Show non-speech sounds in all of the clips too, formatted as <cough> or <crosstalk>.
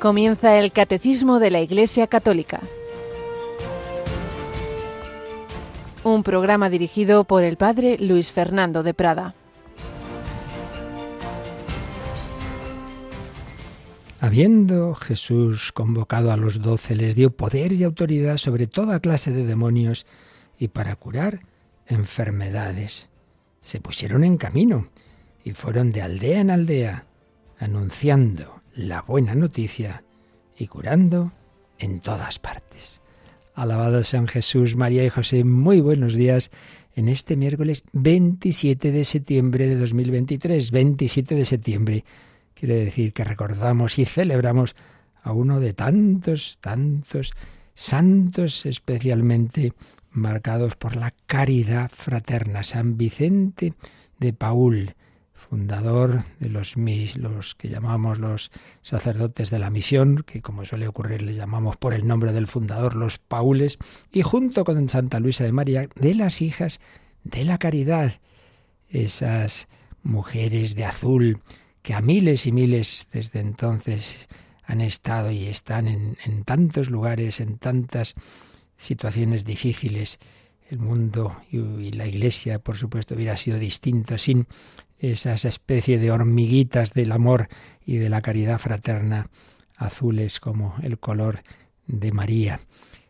Comienza el Catecismo de la Iglesia Católica. Un programa dirigido por el Padre Luis Fernando de Prada. Habiendo Jesús convocado a los doce, les dio poder y autoridad sobre toda clase de demonios y para curar enfermedades. Se pusieron en camino y fueron de aldea en aldea, anunciando la buena noticia y curando en todas partes. Alabado San Jesús, María y José, muy buenos días en este miércoles 27 de septiembre de 2023, 27 de septiembre Quiere decir que recordamos y celebramos a uno de tantos, tantos santos especialmente marcados por la caridad fraterna, San Vicente de Paul, fundador de los, los que llamamos los sacerdotes de la misión, que como suele ocurrir les llamamos por el nombre del fundador los paules, y junto con Santa Luisa de María, de las hijas de la caridad, esas mujeres de azul que a miles y miles desde entonces han estado y están en, tantos lugares, en tantas situaciones difíciles. El mundo y, la Iglesia, por supuesto, hubiera sido distinto sin esas especie de hormiguitas del amor y de la caridad fraterna azules como el color de María.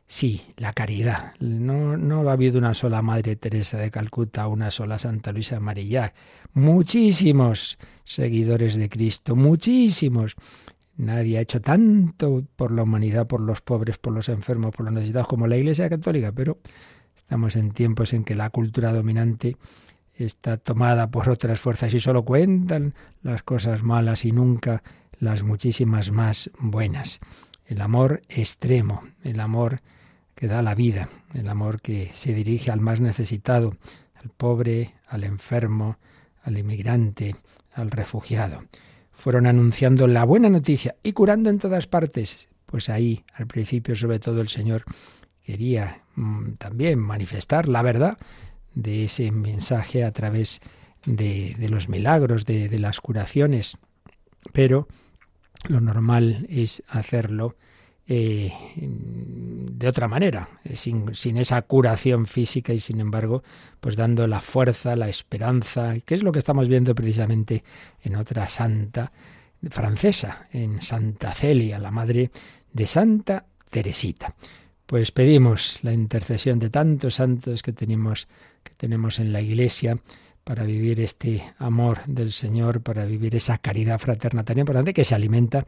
Sí, la caridad. No, no ha habido una sola Madre Teresa de Calcuta, una sola Santa Luisa Marillac. Muchísimos seguidores de Cristo, muchísimos. Nadie ha hecho tanto por la humanidad, por los pobres, por los enfermos, por los necesitados como la Iglesia Católica, pero estamos en tiempos en que la cultura dominante está tomada por otras fuerzas y solo cuentan las cosas malas y nunca las muchísimas más buenas. El amor extremo, el amor que da la vida, el amor que se dirige al más necesitado, al pobre, al enfermo, al inmigrante, al refugiado. Fueron anunciando la buena noticia y curando en todas partes. Pues ahí, al principio, sobre todo, el Señor quería mm, también manifestar la verdad de ese mensaje a través de, los milagros, de, las curaciones. Pero lo normal es hacerlo eh, de otra manera, eh, sin, sin, esa curación física y sin embargo, pues dando la fuerza, la esperanza, que es lo que estamos viendo precisamente en otra santa francesa, en Santa Celia, la madre de Santa Teresita. Pues pedimos la intercesión de tantos santos que tenemos, que tenemos en la Iglesia para vivir este amor del Señor, para vivir esa caridad fraterna tan importante que se alimenta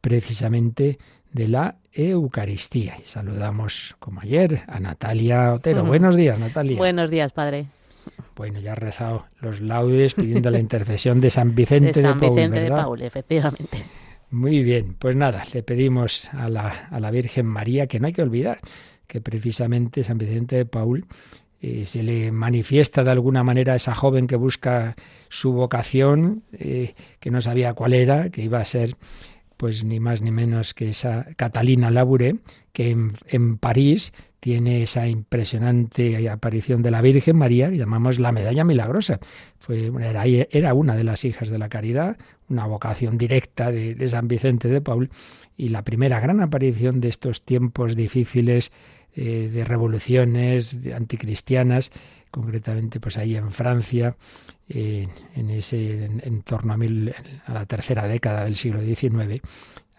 precisamente de la Eucaristía. Y saludamos, como ayer, a Natalia Otero. Buenos días, Natalia. Buenos días, padre. Bueno, ya ha rezado los laudes pidiendo la intercesión de San Vicente de, San Vicente de Paul, efectivamente. Muy bien, pues nada, le pedimos a la, a la Virgen María que no hay que olvidar que precisamente San Vicente de Paul eh, se le manifiesta de alguna manera a esa joven que busca su vocación, eh, que no sabía cuál era, que iba a ser pues ni más ni menos que esa Catalina Labouré, que en, París tiene esa impresionante aparición de la Virgen María, que llamamos la medalla milagrosa. Fue, era, era una de las hijas de la caridad, una vocación directa de, de San Vicente de Paul, y la primera gran aparición de estos tiempos difíciles eh, de revoluciones anticristianas, concretamente pues ahí en Francia, eh, en ese en, torno a, mil, a la tercera década del siglo XIX,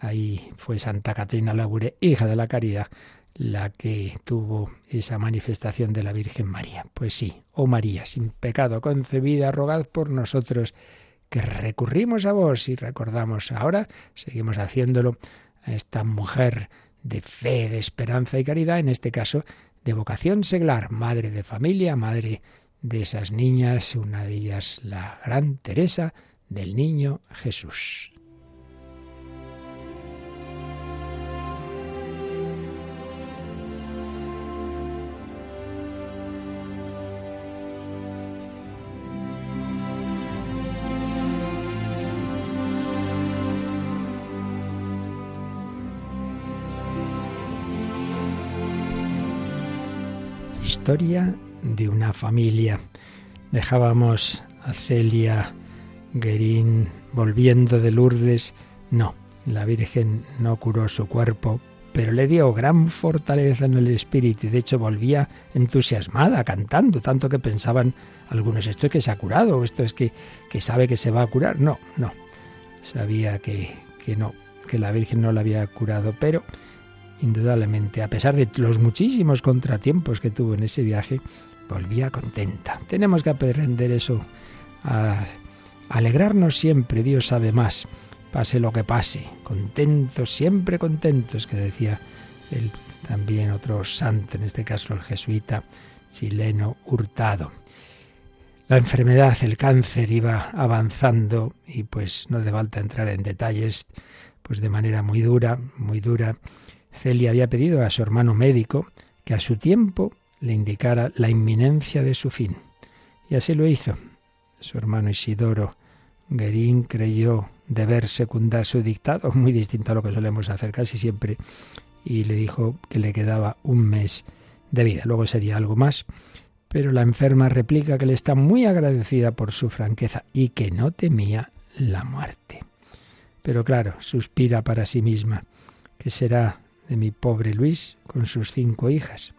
ahí fue Santa Catrina Labouré, hija de la caridad, la que tuvo esa manifestación de la Virgen María. Pues sí, oh María, sin pecado concebida, rogad por nosotros que recurrimos a vos y recordamos ahora, seguimos haciéndolo, a esta mujer de fe, de esperanza y caridad, en este caso de vocación seglar, madre de familia, madre de esas niñas, una de ellas la gran Teresa del Niño Jesús. Historia de una familia. Dejábamos a Celia Guerín volviendo de Lourdes. No, La Virgen no curó su cuerpo, pero le dio gran fortaleza en el espíritu y de hecho volvía entusiasmada cantando, tanto que pensaban algunos, esto es que se ha curado, esto es que, que sabe que se va a curar. No, no, sabía que, que no, que la Virgen no la había curado, pero indudablemente, a pesar de los muchísimos contratiempos que tuvo en ese viaje, volvía contenta. Tenemos que aprender eso, a alegrarnos siempre, Dios sabe más, pase lo que pase, contentos, siempre contentos, que decía él también otro santo, en este caso el jesuita chileno Hurtado. La enfermedad, el cáncer iba avanzando y pues no hace falta entrar en detalles, pues de manera muy dura, muy dura. Celia había pedido a su hermano médico que a su tiempo le indicara la inminencia de su fin. Y así lo hizo. Su hermano Isidoro Guerín creyó deber secundar su dictado, <laughs> muy distinto a lo que solemos hacer casi siempre, y le dijo que le quedaba un mes de vida. Luego sería algo más, pero la enferma replica que le está muy agradecida por su franqueza y que no temía la muerte. Pero claro, suspira para sí misma, ¿qué será de mi pobre Luis con sus cinco hijas?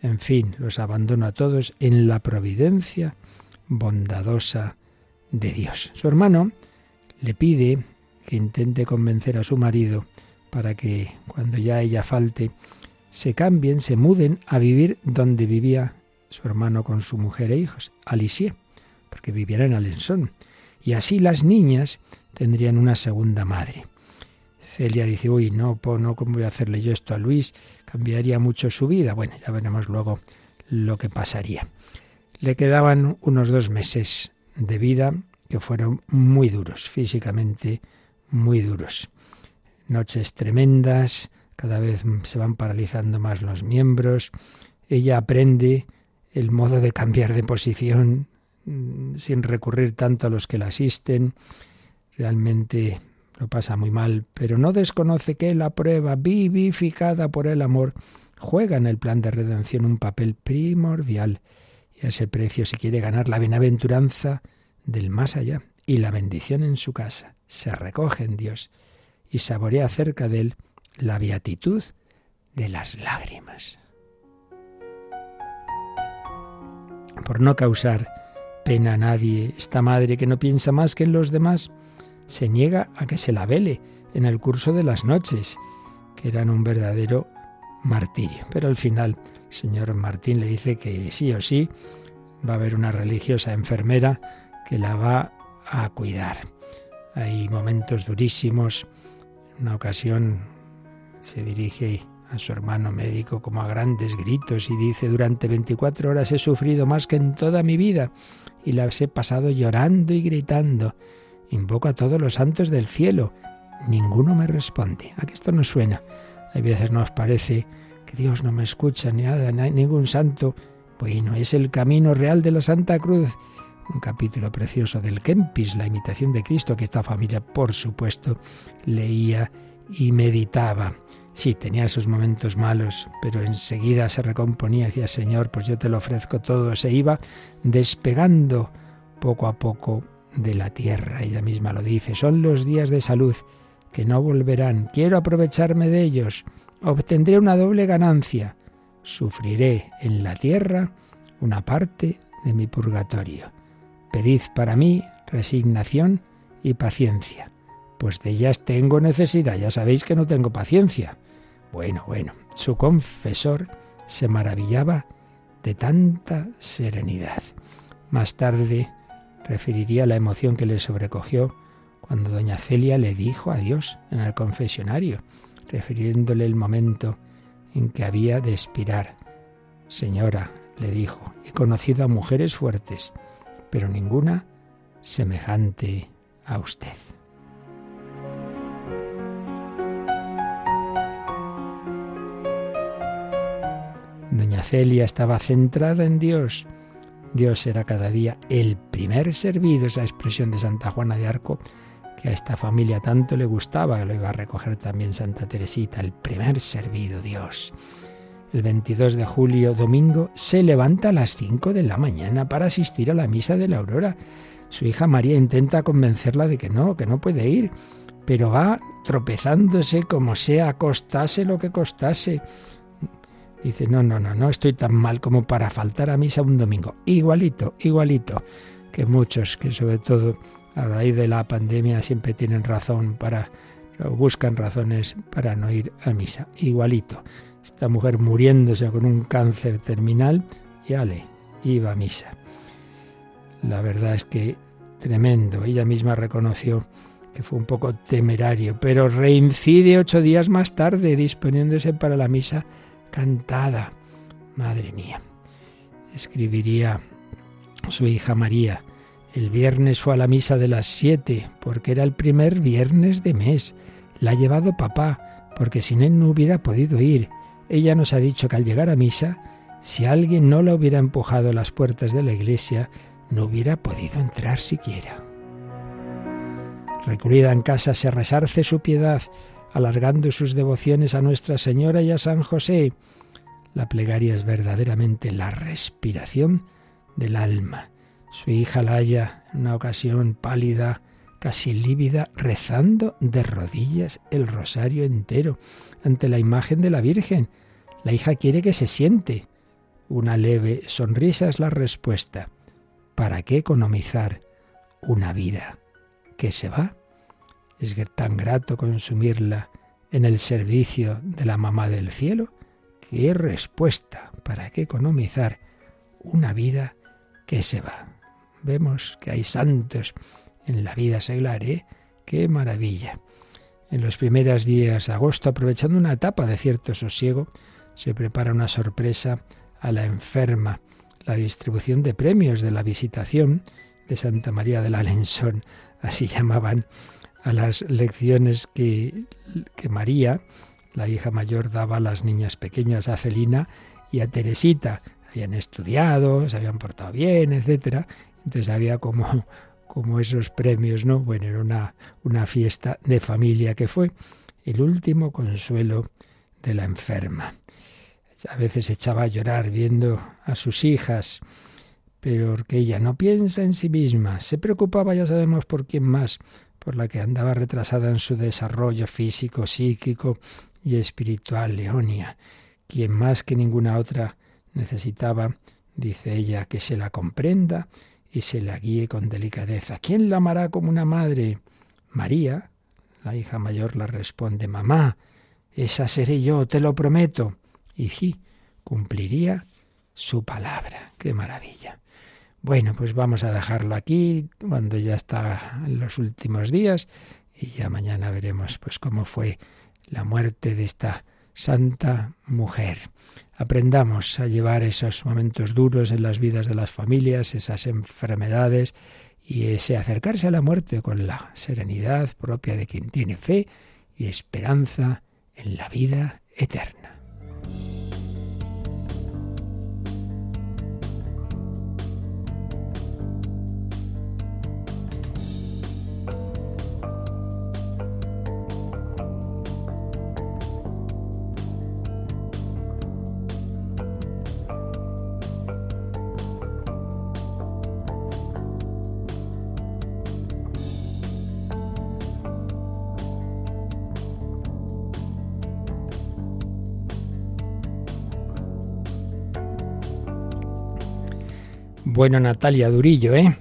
En fin, los abandono a todos en la providencia bondadosa de Dios. Su hermano le pide que intente convencer a su marido para que cuando ya ella falte, se cambien, se muden a vivir donde vivía su hermano con su mujer e hijos, a porque viviera en Alençon. Y así las niñas tendrían una segunda madre. Celia dice, uy, no, no, ¿cómo voy a hacerle yo esto a Luis? Cambiaría mucho su vida. Bueno, ya veremos luego lo que pasaría. Le quedaban unos dos meses de vida que fueron muy duros, físicamente muy duros. Noches tremendas, cada vez se van paralizando más los miembros. Ella aprende el modo de cambiar de posición mm, sin recurrir tanto a los que la asisten. Realmente lo pasa muy mal, pero no desconoce que la prueba vivificada por el amor juega en el plan de redención un papel primordial y a ese precio si quiere ganar la bienaventuranza del más allá y la bendición en su casa. Se recoge en Dios y saborea cerca de él la beatitud de las lágrimas. Por no causar pena a nadie, esta madre que no piensa más que en los demás, se niega a que se la vele en el curso de las noches, que eran un verdadero martirio. Pero al final, el señor Martín le dice que sí o sí va a haber una religiosa enfermera que la va a cuidar. Hay momentos durísimos. En una ocasión se dirige a su hermano médico como a grandes gritos y dice, durante 24 horas he sufrido más que en toda mi vida y las he pasado llorando y gritando. Invoco a todos los santos del cielo. Ninguno me responde. ¿A que esto no suena? Hay veces nos parece que Dios no me escucha ni nada, ningún santo. Bueno, es el camino real de la Santa Cruz un capítulo precioso del Kempis, la imitación de Cristo, que esta familia, por supuesto, leía y meditaba. Sí, tenía esos momentos malos, pero enseguida se recomponía y decía, Señor, pues yo te lo ofrezco todo. Se iba despegando poco a poco de la tierra. Ella misma lo dice, son los días de salud que no volverán. Quiero aprovecharme de ellos. Obtendré una doble ganancia. Sufriré en la tierra una parte de mi purgatorio. Pedid para mí resignación y paciencia, pues de ellas tengo necesidad, ya sabéis que no tengo paciencia. Bueno, bueno, su confesor se maravillaba de tanta serenidad. Más tarde referiría la emoción que le sobrecogió cuando doña Celia le dijo adiós en el confesionario, refiriéndole el momento en que había de expirar. Señora, le dijo, he conocido a mujeres fuertes pero ninguna semejante a usted. Doña Celia estaba centrada en Dios. Dios era cada día el primer servido, esa expresión de Santa Juana de Arco que a esta familia tanto le gustaba, lo iba a recoger también Santa Teresita, el primer servido Dios el 22 de julio, domingo, se levanta a las 5 de la mañana para asistir a la misa de la aurora. Su hija María intenta convencerla de que no, que no puede ir, pero va tropezándose como sea, costase lo que costase. Dice, no, no, no, no estoy tan mal como para faltar a misa un domingo. Igualito, igualito, que muchos, que sobre todo a raíz de la pandemia siempre tienen razón para, buscan razones para no ir a misa. Igualito. Esta mujer muriéndose con un cáncer terminal y ale, iba a misa. La verdad es que tremendo. Ella misma reconoció que fue un poco temerario, pero reincide ocho días más tarde disponiéndose para la misa cantada. Madre mía. Escribiría su hija María. El viernes fue a la misa de las siete, porque era el primer viernes de mes. La ha llevado papá, porque sin él no hubiera podido ir. Ella nos ha dicho que al llegar a misa, si alguien no la hubiera empujado a las puertas de la iglesia, no hubiera podido entrar siquiera. Recluida en casa se resarce su piedad, alargando sus devociones a Nuestra Señora y a San José. La plegaria es verdaderamente la respiración del alma. Su hija la en una ocasión pálida, casi lívida, rezando de rodillas el rosario entero ante la imagen de la Virgen. La hija quiere que se siente. Una leve sonrisa es la respuesta. ¿Para qué economizar una vida que se va? Es tan grato consumirla en el servicio de la mamá del cielo. ¿Qué respuesta? ¿Para qué economizar una vida que se va? Vemos que hay santos en la vida seglar, ¿eh? ¡Qué maravilla! En los primeros días de agosto, aprovechando una etapa de cierto sosiego, se prepara una sorpresa a la enferma, la distribución de premios de la visitación de Santa María del Alensón, así <laughs> llamaban a las lecciones que, que María, la hija mayor, daba a las niñas pequeñas, a Celina y a Teresita. Habían estudiado, se habían portado bien, etcétera. Entonces había como como esos premios, ¿no? Bueno, era una, una fiesta de familia que fue el último consuelo de la enferma. A veces echaba a llorar viendo a sus hijas, pero que ella no piensa en sí misma, se preocupaba, ya sabemos por quién más, por la que andaba retrasada en su desarrollo físico, psíquico y espiritual, Leonia, quien más que ninguna otra necesitaba, dice ella, que se la comprenda y se la guíe con delicadeza. ¿Quién la amará como una madre? María, la hija mayor, la responde, Mamá, esa seré yo, te lo prometo. Y sí, cumpliría su palabra. Qué maravilla. Bueno, pues vamos a dejarlo aquí cuando ya está en los últimos días y ya mañana veremos pues cómo fue la muerte de esta santa mujer aprendamos a llevar esos momentos duros en las vidas de las familias, esas enfermedades y ese acercarse a la muerte con la serenidad propia de quien tiene fe y esperanza en la vida eterna. Bueno, Natalia Durillo, ¿eh?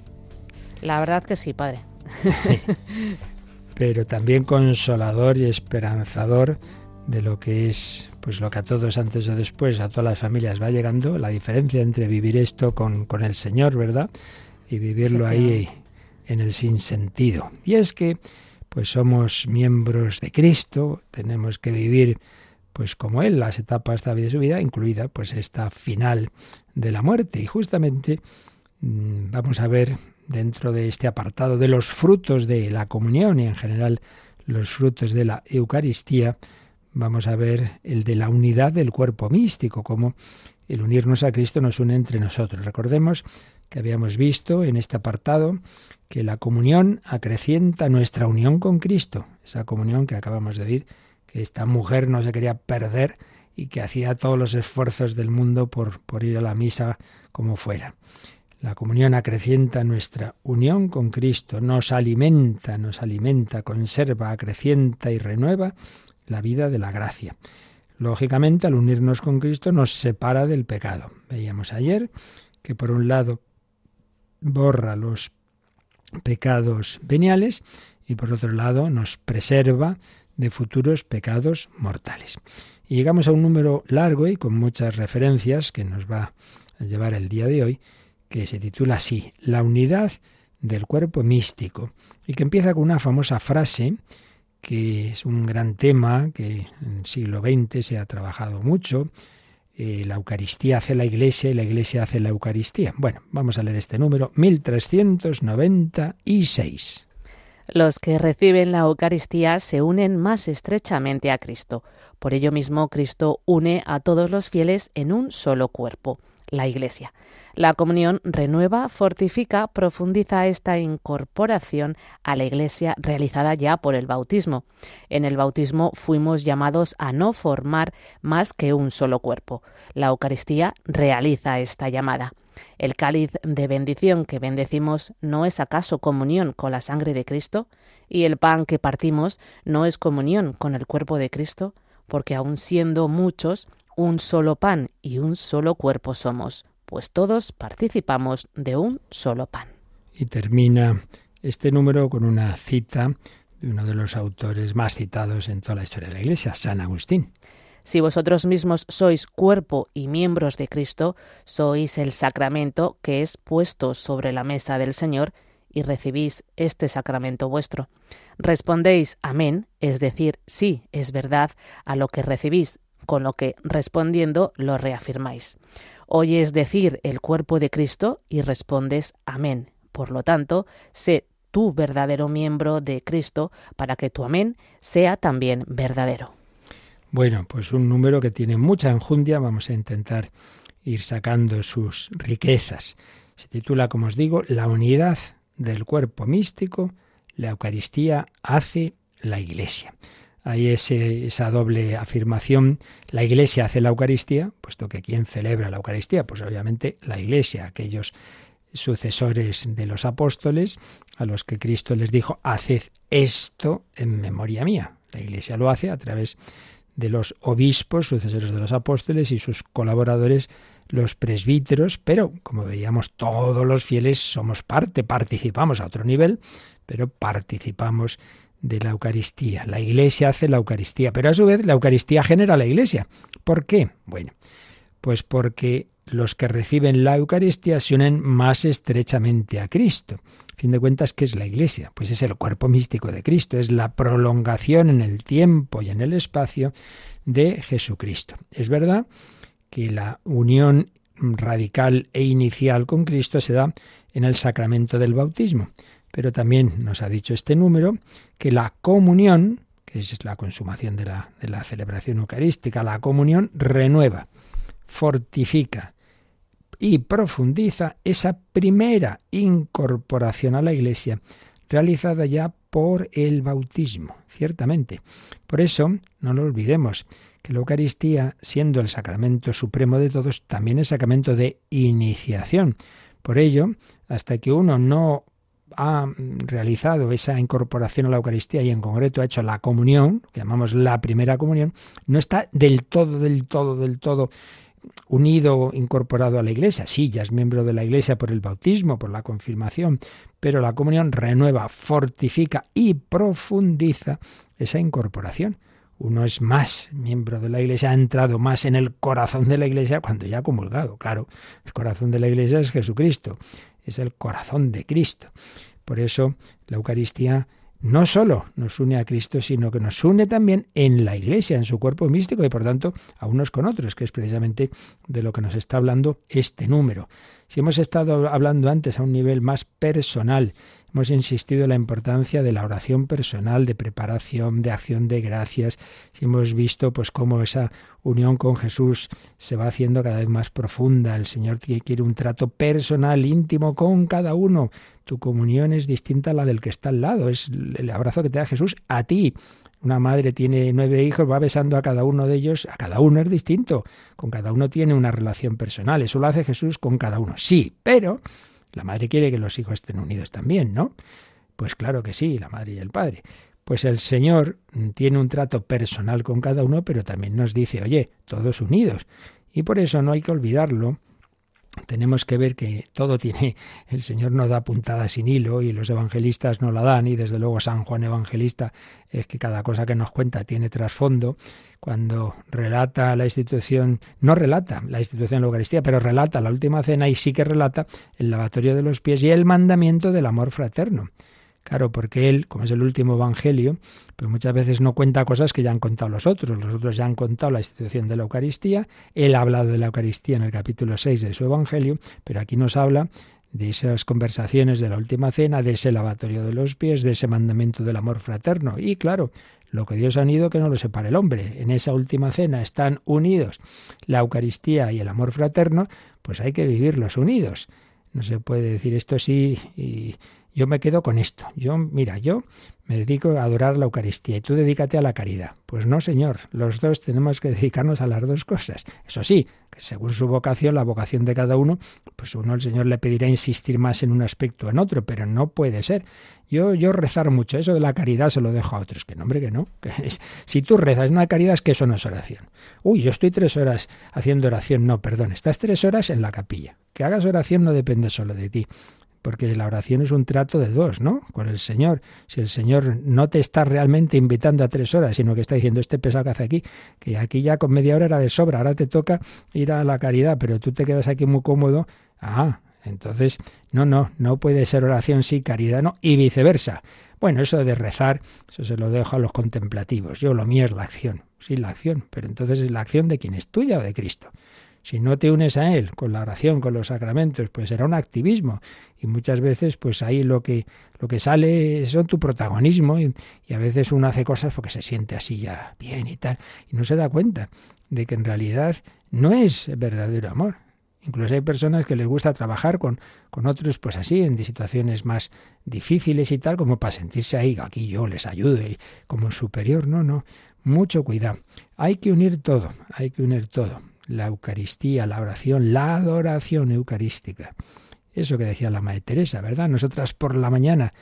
La verdad que sí, padre. <laughs> Pero también consolador y esperanzador de lo que es, pues lo que a todos antes o después, a todas las familias va llegando, la diferencia entre vivir esto con, con el Señor, ¿verdad? Y vivirlo ahí en el sinsentido. Y es que, pues somos miembros de Cristo, tenemos que vivir pues como él las etapas de su vida, incluida pues esta final de la muerte. Y justamente vamos a ver dentro de este apartado de los frutos de la comunión y en general los frutos de la Eucaristía, vamos a ver el de la unidad del cuerpo místico, como el unirnos a Cristo nos une entre nosotros. Recordemos que habíamos visto en este apartado que la comunión acrecienta nuestra unión con Cristo, esa comunión que acabamos de oír, que esta mujer no se quería perder y que hacía todos los esfuerzos del mundo por, por ir a la misa como fuera. La comunión acrecienta nuestra unión con Cristo, nos alimenta, nos alimenta, conserva, acrecienta y renueva la vida de la gracia. Lógicamente, al unirnos con Cristo nos separa del pecado. Veíamos ayer que por un lado borra los pecados veniales y por otro lado nos preserva de futuros pecados mortales. Y llegamos a un número largo y con muchas referencias que nos va a llevar el día de hoy, que se titula así, La unidad del cuerpo místico, y que empieza con una famosa frase que es un gran tema que en el siglo XX se ha trabajado mucho. Eh, la Eucaristía hace la Iglesia y la Iglesia hace la Eucaristía. Bueno, vamos a leer este número, 1396. Los que reciben la Eucaristía se unen más estrechamente a Cristo. Por ello mismo Cristo une a todos los fieles en un solo cuerpo la Iglesia. La comunión renueva, fortifica, profundiza esta incorporación a la Iglesia realizada ya por el bautismo. En el bautismo fuimos llamados a no formar más que un solo cuerpo. La Eucaristía realiza esta llamada. ¿El cáliz de bendición que bendecimos no es acaso comunión con la sangre de Cristo? ¿Y el pan que partimos no es comunión con el cuerpo de Cristo? Porque aun siendo muchos, un solo pan y un solo cuerpo somos, pues todos participamos de un solo pan. Y termina este número con una cita de uno de los autores más citados en toda la historia de la Iglesia, San Agustín. Si vosotros mismos sois cuerpo y miembros de Cristo, sois el sacramento que es puesto sobre la mesa del Señor y recibís este sacramento vuestro. Respondéis amén, es decir, sí, es verdad, a lo que recibís, con lo que respondiendo lo reafirmáis. Oyes decir el cuerpo de Cristo y respondes amén. Por lo tanto, sé tú verdadero miembro de Cristo para que tu amén sea también verdadero. Bueno, pues un número que tiene mucha enjundia, vamos a intentar ir sacando sus riquezas. Se titula, como os digo, La unidad del cuerpo místico, la Eucaristía hace la Iglesia. Hay esa doble afirmación. La Iglesia hace la Eucaristía, puesto que ¿quién celebra la Eucaristía? Pues obviamente la Iglesia, aquellos sucesores de los apóstoles, a los que Cristo les dijo, haced esto en memoria mía. La Iglesia lo hace a través de los obispos, sucesores de los apóstoles y sus colaboradores, los presbíteros, pero como veíamos, todos los fieles somos parte, participamos a otro nivel, pero participamos de la Eucaristía. La Iglesia hace la Eucaristía, pero a su vez la Eucaristía genera la Iglesia. ¿Por qué? Bueno, pues porque los que reciben la Eucaristía se unen más estrechamente a Cristo. A fin de cuentas, ¿qué es la Iglesia? Pues es el cuerpo místico de Cristo, es la prolongación en el tiempo y en el espacio de Jesucristo. Es verdad que la unión radical e inicial con Cristo se da en el sacramento del bautismo, pero también nos ha dicho este número que la comunión, que es la consumación de la, de la celebración eucarística, la comunión renueva, fortifica y profundiza esa primera incorporación a la Iglesia realizada ya por el bautismo, ciertamente. Por eso, no lo olvidemos, que la Eucaristía, siendo el sacramento supremo de todos, también es sacramento de iniciación. Por ello, hasta que uno no ha realizado esa incorporación a la Eucaristía y en concreto ha hecho la comunión, que llamamos la primera comunión, no está del todo, del todo, del todo unido, incorporado a la Iglesia. Sí, ya es miembro de la Iglesia por el bautismo, por la confirmación, pero la comunión renueva, fortifica y profundiza esa incorporación. Uno es más miembro de la Iglesia, ha entrado más en el corazón de la Iglesia cuando ya ha comulgado. Claro, el corazón de la Iglesia es Jesucristo es el corazón de Cristo. Por eso la Eucaristía no solo nos une a Cristo, sino que nos une también en la Iglesia, en su cuerpo místico y por tanto a unos con otros, que es precisamente de lo que nos está hablando este número. Si hemos estado hablando antes a un nivel más personal, Hemos insistido en la importancia de la oración personal, de preparación, de acción de gracias. Hemos visto pues cómo esa unión con Jesús se va haciendo cada vez más profunda. El Señor quiere un trato personal, íntimo con cada uno. Tu comunión es distinta a la del que está al lado. Es el abrazo que te da Jesús a ti. Una madre tiene nueve hijos, va besando a cada uno de ellos, a cada uno es distinto, con cada uno tiene una relación personal, eso lo hace Jesús con cada uno. Sí, pero La madre quiere que los hijos estén unidos también, ¿no? Pues claro que sí, la madre y el padre. Pues el Señor tiene un trato personal con cada uno, pero también nos dice, oye, todos unidos. Y por eso no hay que olvidarlo tenemos que ver que todo tiene, el Señor no da puntada sin hilo y los evangelistas no la dan y desde luego San Juan Evangelista es que cada cosa que nos cuenta tiene trasfondo. Cuando relata la institución, no relata la institución de la Eucaristía, pero relata la última cena y sí que relata el lavatorio de los pies y el mandamiento del amor fraterno. Claro, porque él, como es el último evangelio, pues muchas veces no cuenta cosas que ya han contado los otros. Los otros ya han contado la institución de la Eucaristía. Él ha hablado de la Eucaristía en el capítulo 6 de su evangelio, pero aquí nos habla de esas conversaciones de la última cena, de ese lavatorio de los pies, de ese mandamiento del amor fraterno. Y claro, lo que Dios ha unido que no lo separe el hombre. En esa última cena están unidos la Eucaristía y el amor fraterno, pues hay que vivirlos unidos. No se puede decir esto sí y yo me quedo con esto. Yo, mira, yo me dedico a adorar la Eucaristía y tú dedícate a la caridad. Pues no, Señor, los dos tenemos que dedicarnos a las dos cosas. Eso sí, que según su vocación, la vocación de cada uno, pues uno el Señor le pedirá insistir más en un aspecto o en otro, pero no puede ser. Yo, yo rezar mucho, eso de la caridad se lo dejo a otros. Que no, que no. Que es, si tú rezas una caridad es que eso no es oración. Uy, yo estoy tres horas haciendo oración. No, perdón, estás tres horas en la capilla. Que hagas oración no depende solo de ti porque la oración es un trato de dos, ¿no? Con el Señor. Si el Señor no te está realmente invitando a tres horas, sino que está diciendo este pesado que hace aquí, que aquí ya con media hora era de sobra, ahora te toca ir a la caridad, pero tú te quedas aquí muy cómodo, ah, entonces, no, no, no puede ser oración sí, caridad no, y viceversa. Bueno, eso de rezar, eso se lo dejo a los contemplativos. Yo lo mío es la acción, sí, la acción, pero entonces es la acción de quien es tuya o de Cristo. Si no te unes a Él con la oración, con los sacramentos, pues será un activismo. Y muchas veces, pues ahí lo que, lo que sale son tu protagonismo. Y, a veces uno hace cosas porque se siente así ya bien y tal. Y no se da cuenta de que en realidad no es verdadero amor. Incluso hay personas que les gusta trabajar con, con otros, pues así, en situaciones más difíciles y tal, como para sentirse ahí, aquí yo les ayudo y como superior. No, no, mucho cuidado. Hay que unir todo, hay que unir todo la Eucaristía, la oración, la adoración eucarística. Eso que decía la Madre Teresa, ¿verdad? Nosotras por la mañana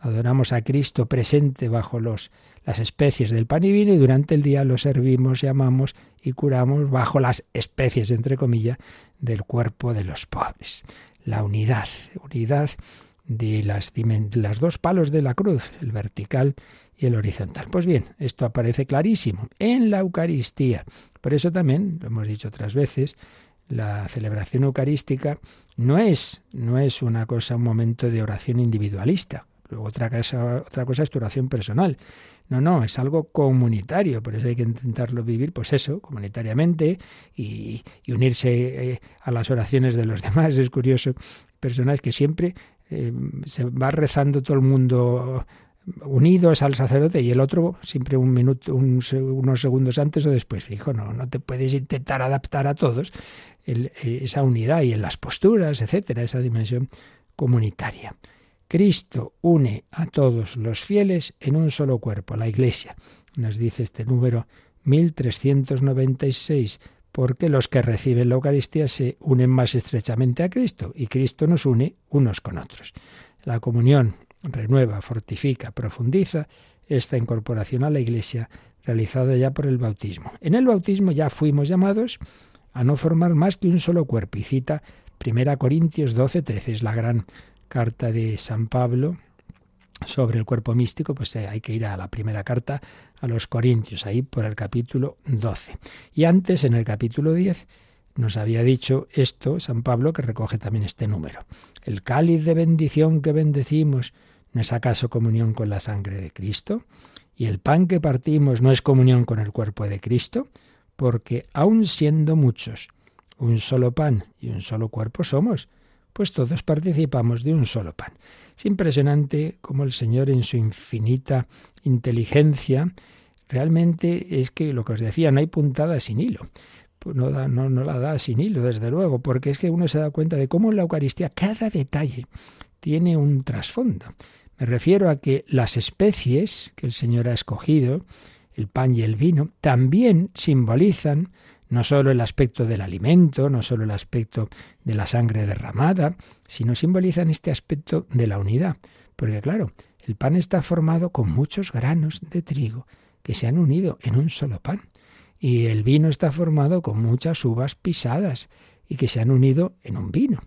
adoramos a Cristo presente bajo los, las especies del pan y vino y durante el día lo servimos y amamos y curamos bajo las especies, entre comillas, del cuerpo de los pobres. La unidad, unidad de las, las dos palos de la cruz, el vertical y el horizontal. Pues bien, esto aparece clarísimo en la Eucaristía. Por eso también, lo hemos dicho otras veces, la celebración eucarística no es, no es una cosa, un momento de oración individualista. Luego otra cosa, otra cosa es tu oración personal. No, no, es algo comunitario, por eso hay que intentarlo vivir, pues eso, comunitariamente y, unirse eh, a las oraciones de los <laughs> demás. Es curioso, personas que siempre eh, se va rezando todo el mundo unidos al sacerdote y el otro siempre un minuto, unos segundos antes o después. Hijo, no, no te puedes intentar adaptar a todos eh, esa unidad y en las posturas, etcétera, esa dimensión comunitaria. Cristo une a todos los fieles en un solo cuerpo, la Iglesia. Nos dice este número 1396, porque los que reciben la Eucaristía se unen más estrechamente a Cristo y Cristo nos une unos con otros. La comunión renueva, fortifica, profundiza esta incorporación a la Iglesia realizada ya por el bautismo. En el bautismo ya fuimos llamados a no formar más que un solo cuerpo. Y cita 1 Corintios 12, 13, es la gran carta de San Pablo sobre el cuerpo místico, pues eh, hay que ir a la primera carta a los Corintios, ahí por el capítulo 12. Y antes, en el capítulo 10, nos había dicho esto San Pablo, que recoge también este número. El cáliz de bendición que bendecimos ¿No es acaso comunión con la sangre de Cristo? ¿Y el pan que partimos no es comunión con el cuerpo de Cristo? Porque aun siendo muchos, un solo pan y un solo cuerpo somos, pues todos participamos de un solo pan. Es impresionante cómo el Señor en su infinita inteligencia realmente es que lo que os decía, no hay puntada sin hilo. No, no la da sin hilo, desde luego, porque es que uno se da cuenta de cómo en la Eucaristía cada detalle tiene un trasfondo. Me refiero a que las especies que el Señor ha escogido, el pan y el vino, también simbolizan no solo el aspecto del alimento, no solo el aspecto de la sangre derramada, sino simbolizan este aspecto de la unidad. Porque claro, el pan está formado con muchos granos de trigo que se han unido en un solo pan. Y el vino está formado con muchas uvas pisadas y que se han unido en un vino.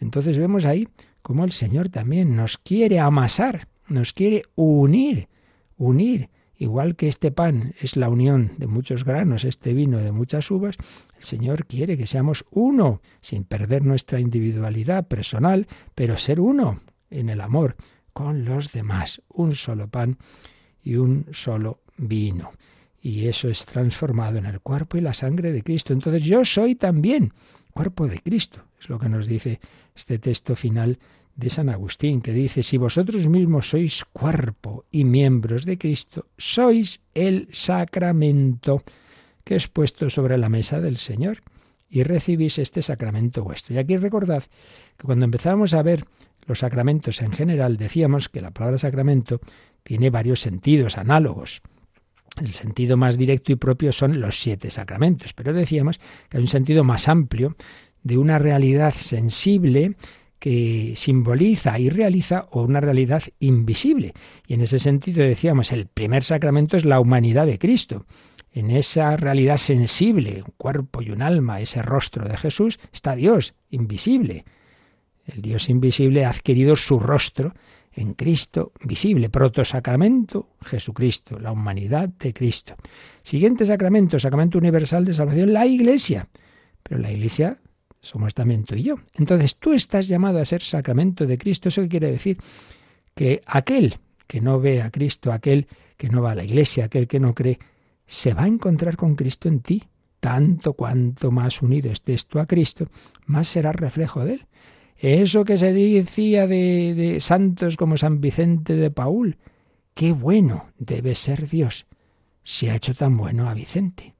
Entonces vemos ahí cómo el Señor también nos quiere amasar, nos quiere unir, unir. Igual que este pan es la unión de muchos granos, este vino de muchas uvas, el Señor quiere que seamos uno, sin perder nuestra individualidad personal, pero ser uno en el amor con los demás. Un solo pan y un solo vino. Y eso es transformado en el cuerpo y la sangre de Cristo. Entonces yo soy también cuerpo de Cristo. Es lo que nos dice este texto final de San Agustín, que dice, si vosotros mismos sois cuerpo y miembros de Cristo, sois el sacramento que es puesto sobre la mesa del Señor y recibís este sacramento vuestro. Y aquí recordad que cuando empezamos a ver los sacramentos en general, decíamos que la palabra sacramento tiene varios sentidos análogos. El sentido más directo y propio son los siete sacramentos, pero decíamos que hay un sentido más amplio de una realidad sensible que simboliza y realiza o una realidad invisible. Y en ese sentido decíamos, el primer sacramento es la humanidad de Cristo. En esa realidad sensible, un cuerpo y un alma, ese rostro de Jesús, está Dios, invisible. El Dios invisible ha adquirido su rostro en Cristo visible. Protosacramento, Jesucristo, la humanidad de Cristo. Siguiente sacramento, sacramento universal de salvación, la Iglesia. Pero la Iglesia somos también tú y yo. Entonces tú estás llamado a ser sacramento de Cristo. ¿Eso quiere decir? Que aquel que no ve a Cristo, aquel que no va a la Iglesia, aquel que no cree, se va a encontrar con Cristo en ti. Tanto cuanto más unido estés tú a Cristo, más será reflejo de Él. Eso que se decía de, de santos como San Vicente de Paul, qué bueno debe ser Dios. Se ha hecho tan bueno a Vicente.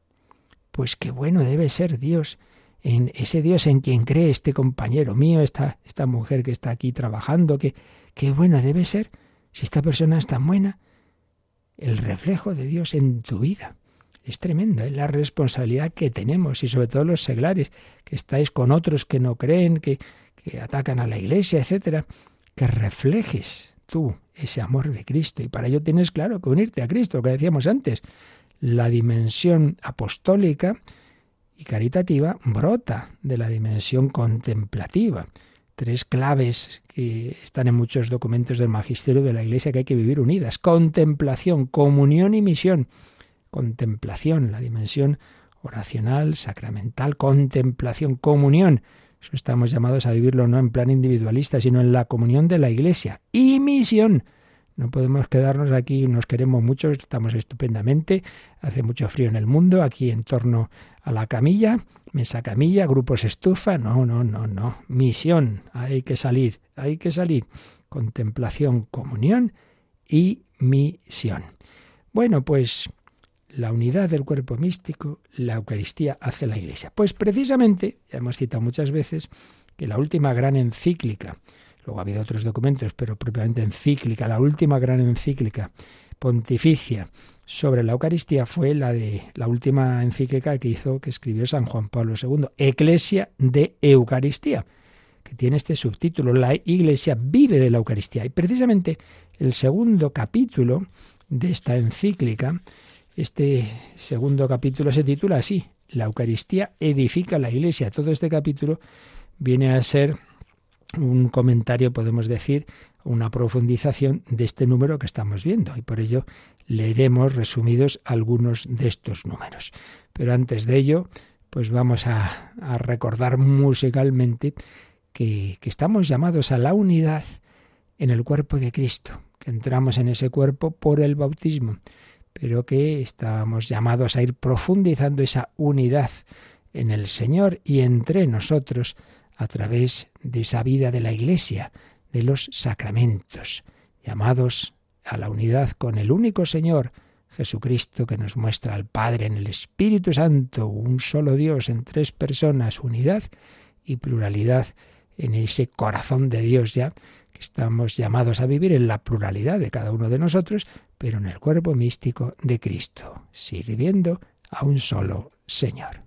Pues qué bueno debe ser Dios en ese Dios en quien cree este compañero mío, esta, esta mujer que está aquí trabajando, que qué bueno debe ser, si esta persona es tan buena, el reflejo de Dios en tu vida. Es tremenda, es la responsabilidad que tenemos y sobre todo los seglares, que estáis con otros que no creen, que que atacan a la iglesia, etcétera, que reflejes tú ese amor de Cristo. Y para ello tienes, claro, que unirte a Cristo, lo que decíamos antes. La dimensión apostólica y caritativa brota de la dimensión contemplativa. Tres claves que están en muchos documentos del magisterio de la Iglesia que hay que vivir unidas. Contemplación, comunión y misión. Contemplación, la dimensión oracional, sacramental, contemplación, comunión eso estamos llamados a vivirlo no en plan individualista, sino en la comunión de la Iglesia. Y misión. No podemos quedarnos aquí, nos queremos mucho, estamos estupendamente, hace mucho frío en el mundo, aquí en torno a la camilla, mesa camilla, grupos estufa, no, no, no, no, misión, hay que salir, hay que salir, contemplación, comunión y misión. Bueno, pues la unidad del cuerpo místico, la Eucaristía hace la Iglesia. Pues precisamente, ya hemos citado muchas veces, que la última gran encíclica, luego ha habido otros documentos, pero propiamente encíclica, la última gran encíclica pontificia sobre la Eucaristía fue la de la última encíclica que hizo, que escribió San Juan Pablo II, Eclesia de Eucaristía, que tiene este subtítulo, La Iglesia vive de la Eucaristía. Y precisamente el segundo capítulo de esta encíclica este segundo capítulo se titula así, La Eucaristía edifica la Iglesia. Todo este capítulo viene a ser un comentario, podemos decir, una profundización de este número que estamos viendo y por ello leeremos resumidos algunos de estos números. Pero antes de ello, pues vamos a, recordar musicalmente que, que estamos llamados a la unidad en el cuerpo de Cristo, que entramos en ese cuerpo por el bautismo pero que estábamos llamados a ir profundizando esa unidad en el Señor y entre nosotros a través de esa vida de la Iglesia, de los sacramentos, llamados a la unidad con el único Señor, Jesucristo, que nos muestra al Padre en el Espíritu Santo, un solo Dios en tres personas, unidad y pluralidad en ese corazón de Dios ya estamos llamados a vivir en la pluralidad de cada uno de nosotros, pero en el cuerpo místico de Cristo, sirviendo a un solo Señor.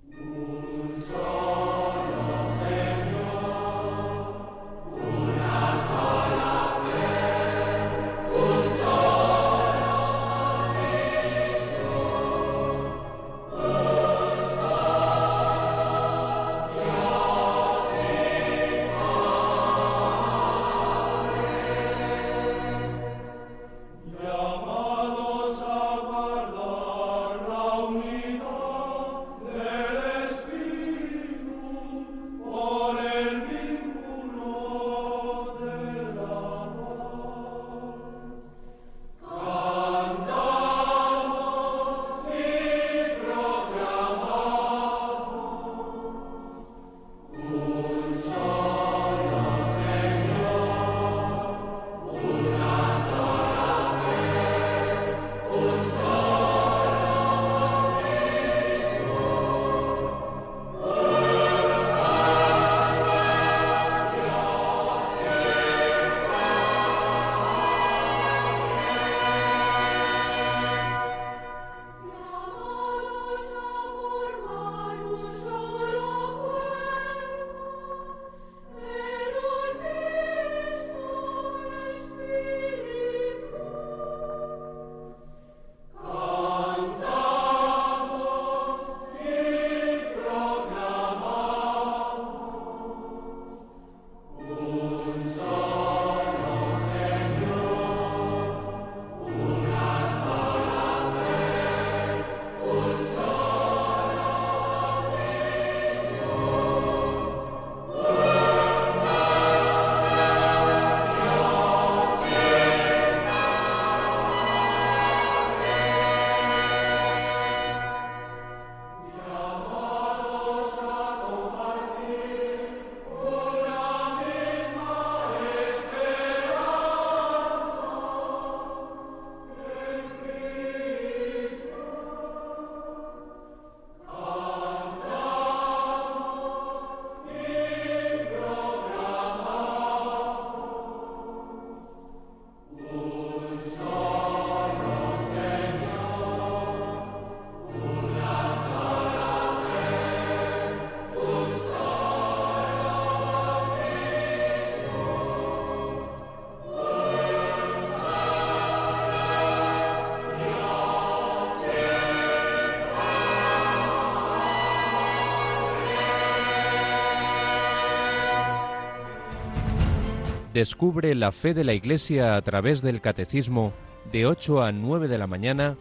Descubre la fe de la Iglesia a través del Catecismo de 8 a 9 de la mañana,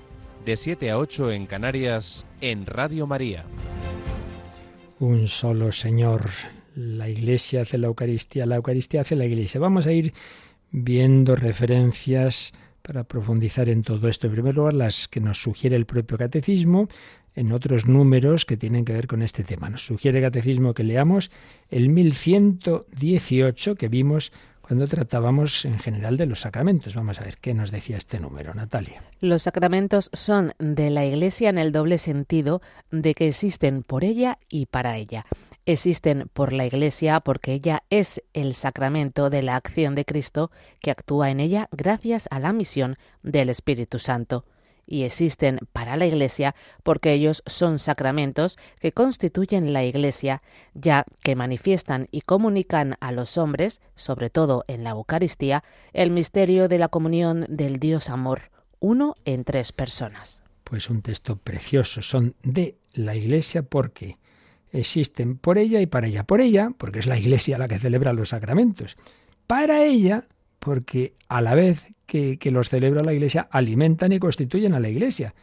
de 7 a 8 en Canarias, en Radio María. Un solo Señor. La Iglesia hace la Eucaristía, la Eucaristía hace la Iglesia. Vamos a ir viendo referencias para profundizar en todo esto. En primer lugar, las que nos sugiere el propio catecismo, en otros números que tienen que ver con este tema. Nos sugiere el catecismo que leamos el 1118 que vimos cuando tratábamos en general de los sacramentos. Vamos a ver qué nos decía este número, Natalia. Los sacramentos son de la Iglesia en el doble sentido de que existen por ella y para ella. Existen por la Iglesia porque ella es el sacramento de la acción de Cristo que actúa en ella gracias a la misión del Espíritu Santo y existen para la Iglesia porque ellos son sacramentos que constituyen la Iglesia, ya que manifiestan y comunican a los hombres, sobre todo en la Eucaristía, el misterio de la comunión del Dios amor, uno en tres personas. Pues un texto precioso, son de la Iglesia porque existen por ella y para ella. Por ella, porque es la Iglesia la que celebra los sacramentos. Para ella, porque a la vez que, los celebra la Iglesia alimentan y constituyen a la Iglesia.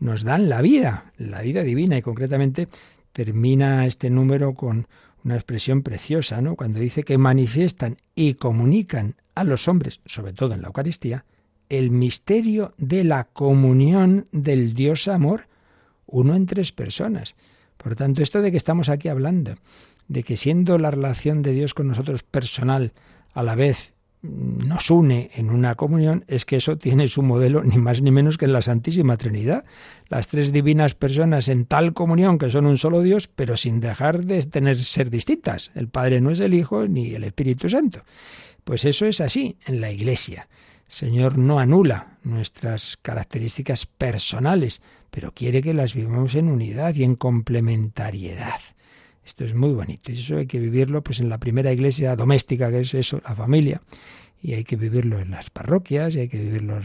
Nos dan la vida, la vida divina, y concretamente termina este número con una expresión preciosa, ¿no? Cuando dice que manifiestan y comunican a los hombres, sobre todo en la Eucaristía, el misterio de la comunión del Dios amor, uno en tres personas. Por tanto, esto de que estamos aquí hablando, de que siendo la relación de Dios con nosotros personal, a la vez nos une en una comunión es que eso tiene su modelo ni más ni menos que en la Santísima Trinidad. Las tres divinas personas en tal comunión que son un solo Dios, pero sin dejar de tener ser distintas. El Padre no es el Hijo ni el Espíritu Santo. Pues eso es así en la Iglesia. El Señor no anula nuestras características personales, pero quiere que las vivamos en unidad y en complementariedad. Esto es muy bonito y eso hay que vivirlo pues en la primera iglesia doméstica que es eso, la familia, y hay que vivirlo en las parroquias y hay que vivirlo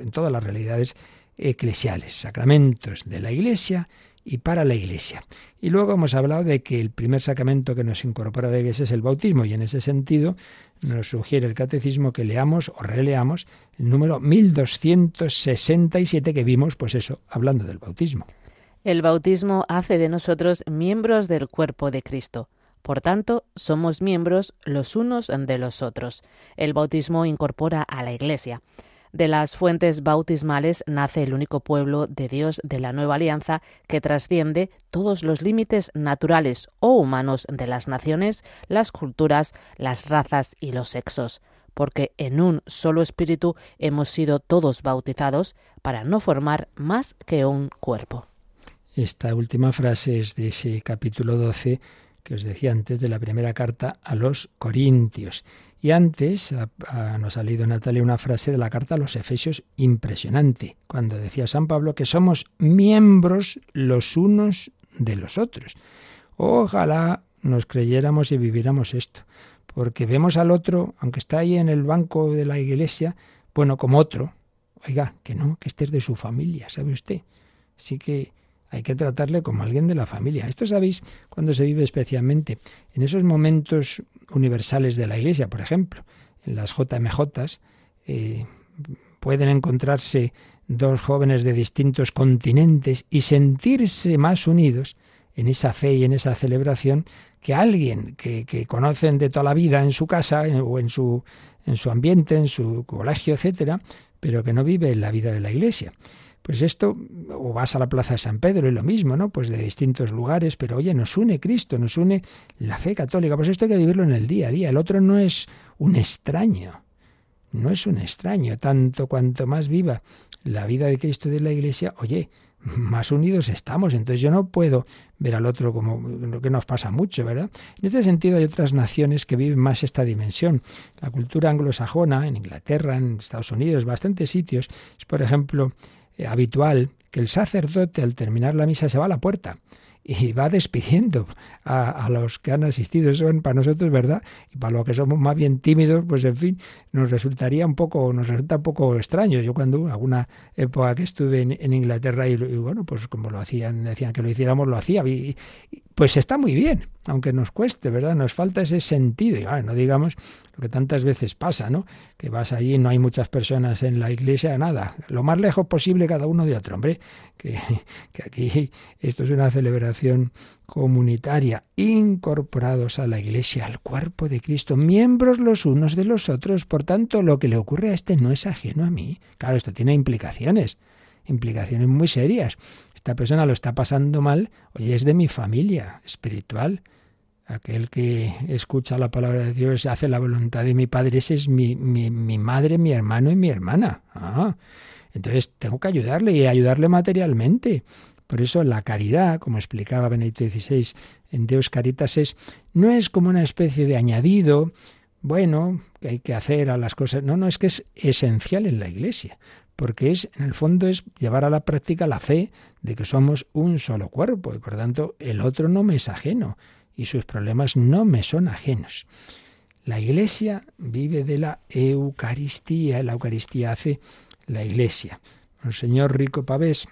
en todas las realidades eclesiales, sacramentos de la iglesia y para la iglesia. Y luego hemos hablado de que el primer sacramento que nos incorpora la iglesia es el bautismo y en ese sentido nos sugiere el catecismo que leamos o releamos el número 1267 que vimos, pues eso, hablando del bautismo. El bautismo hace de nosotros miembros del cuerpo de Cristo. Por tanto, somos miembros los unos de los otros. El bautismo incorpora a la Iglesia. De las fuentes bautismales nace el único pueblo de Dios de la nueva alianza que trasciende todos los límites naturales o humanos de las naciones, las culturas, las razas y los sexos, porque en un solo espíritu hemos sido todos bautizados para no formar más que un cuerpo. Esta última frase es de ese capítulo 12 que os decía antes de la primera carta a los Corintios. Y antes nos ha leído Natalia una frase de la carta a los Efesios impresionante, cuando decía San Pablo que somos miembros los unos de los otros. Ojalá nos creyéramos y viviéramos esto, porque vemos al otro, aunque está ahí en el banco de la iglesia, bueno, como otro. Oiga, que no, que este es de su familia, ¿sabe usted? Así que hay que tratarle como alguien de la familia. Esto sabéis cuando se vive especialmente en esos momentos universales de la Iglesia, por ejemplo, en las JMJ eh, pueden encontrarse dos jóvenes de distintos continentes y sentirse más unidos en esa fe y en esa celebración que alguien que, conocen de toda la vida en su casa eh, o en su, en su ambiente, en su colegio, etcétera, pero que no vive en la vida de la Iglesia. Pues esto, o vas a la Plaza de San Pedro y lo mismo, ¿no? Pues de distintos lugares, pero oye, nos une Cristo, nos une la fe católica. Pues esto hay que vivirlo en el día a día. El otro no es un extraño, no es un extraño. Tanto cuanto más viva la vida de Cristo y de la Iglesia, oye, más unidos estamos. Entonces yo no puedo ver al otro como lo que nos pasa mucho, ¿verdad? En este sentido hay otras naciones que viven más esta dimensión. La cultura anglosajona, en Inglaterra, en Estados Unidos, bastantes sitios, es por ejemplo habitual que el sacerdote al terminar la misa se va a la puerta y <laughs> va despidiendo a, los que han asistido. Eso para nosotros, ¿verdad? Y para los que somos más bien tímidos, pues en fin, nos resultaría un poco, nos resulta un poco extraño. Yo cuando alguna época que estuve en, Inglaterra y, bueno, pues como lo hacían, decían que lo hiciéramos, lo hacía. pues está muy bien, aunque nos cueste, ¿verdad? Nos falta ese sentido. Y no digamos lo que tantas veces pasa, ¿no? Que vas allí, no hay muchas personas en la iglesia, nada. Lo más lejos posible cada uno de otro, hombre. Que, <laughs> que aquí esto es una celebración comunitaria, incorporados a la iglesia, al cuerpo de Cristo, miembros los unos de los otros. Por tanto, lo que le ocurre a este no es ajeno a mí. Claro, esto tiene implicaciones implicaciones muy serias. Esta persona lo está pasando mal, oye, es de mi familia espiritual. Aquel que escucha la palabra de Dios, hace la voluntad de mi Padre, ese es mi, mi, mi madre, mi hermano y mi hermana. Ah, entonces tengo que ayudarle y ayudarle materialmente. Por eso la caridad, como explicaba Benedicto XVI en Deus Caritas, es, no es como una especie de añadido, bueno, que hay que hacer a las cosas. No, no, es que es esencial en la Iglesia porque es, en el fondo, es llevar a la práctica la fe de que somos un solo cuerpo y por tanto el otro no me es ajeno y sus problemas no me son ajenos. La Iglesia vive de la Eucaristía, la Eucaristía hace la Iglesia. El señor Rico Pavés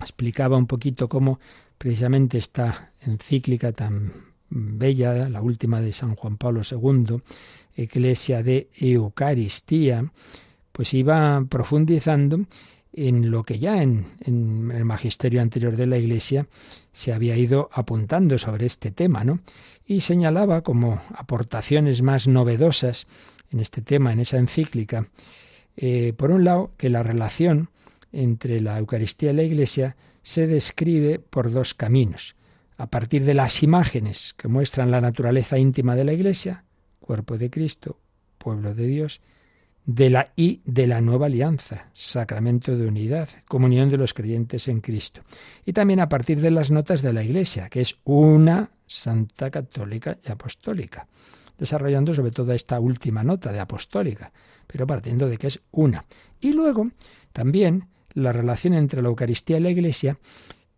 explicaba un poquito cómo precisamente esta encíclica tan bella, la última de San Juan Pablo II, Iglesia de Eucaristía, pues iba profundizando en lo que ya en, el magisterio anterior de la Iglesia se había ido apuntando sobre este tema, ¿no? Y señalaba como aportaciones más novedosas en este tema, en esa encíclica, eh, por un lado, que la relación entre la Eucaristía y la Iglesia se describe por dos caminos. A partir de las imágenes que muestran la naturaleza íntima de la Iglesia, cuerpo de Cristo, pueblo de Dios, de la y de la nueva alianza, sacramento de unidad, comunión de los creyentes en Cristo. Y también a partir de las notas de la Iglesia, que es una santa católica y apostólica, desarrollando sobre todo esta última nota de apostólica, pero partiendo de que es una. Y luego también la relación entre la Eucaristía y la Iglesia